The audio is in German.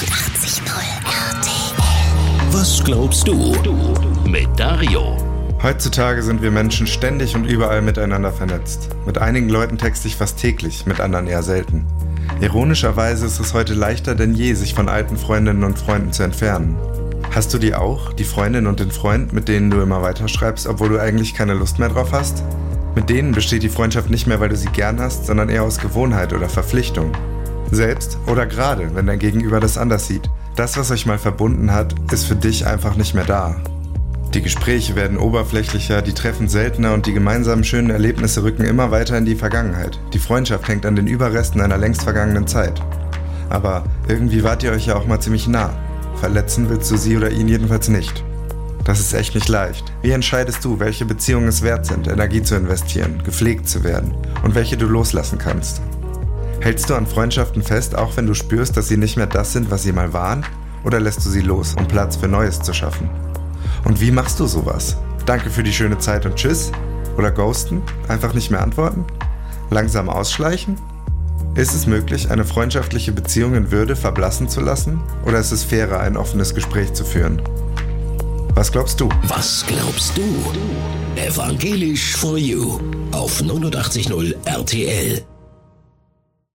89.0 RTL. Was glaubst du? Mit Dario. Heutzutage sind wir Menschen ständig und überall miteinander vernetzt. Mit einigen Leuten texte ich fast täglich, mit anderen eher selten. Ironischerweise ist es heute leichter denn je, sich von alten Freundinnen und Freunden zu entfernen. Hast du die auch, die Freundin und den Freund, mit denen du immer weiterschreibst, obwohl du eigentlich keine Lust mehr drauf hast? Mit denen besteht die Freundschaft nicht mehr, weil du sie gern hast, sondern eher aus Gewohnheit oder Verpflichtung. Selbst oder gerade, wenn dein Gegenüber das anders sieht. Das, was euch mal verbunden hat, ist für dich einfach nicht mehr da. Die Gespräche werden oberflächlicher, die Treffen seltener und die gemeinsamen schönen Erlebnisse rücken immer weiter in die Vergangenheit. Die Freundschaft hängt an den Überresten einer längst vergangenen Zeit. Aber irgendwie wart ihr euch ja auch mal ziemlich nah. Verletzen willst du sie oder ihn jedenfalls nicht. Das ist echt nicht leicht. Wie entscheidest du, welche Beziehungen es wert sind, Energie zu investieren, gepflegt zu werden und welche du loslassen kannst? Hältst du an Freundschaften fest, auch wenn du spürst, dass sie nicht mehr das sind, was sie mal waren? Oder lässt du sie los, um Platz für Neues zu schaffen? Und wie machst du sowas? Danke für die schöne Zeit und tschüss? Oder ghosten? Einfach nicht mehr antworten? Langsam ausschleichen? Ist es möglich, eine freundschaftliche Beziehung in Würde verblassen zu lassen? Oder ist es fairer, ein offenes Gespräch zu führen? Was glaubst du? Was glaubst du? Evangelisch for You auf 89.0 RTL.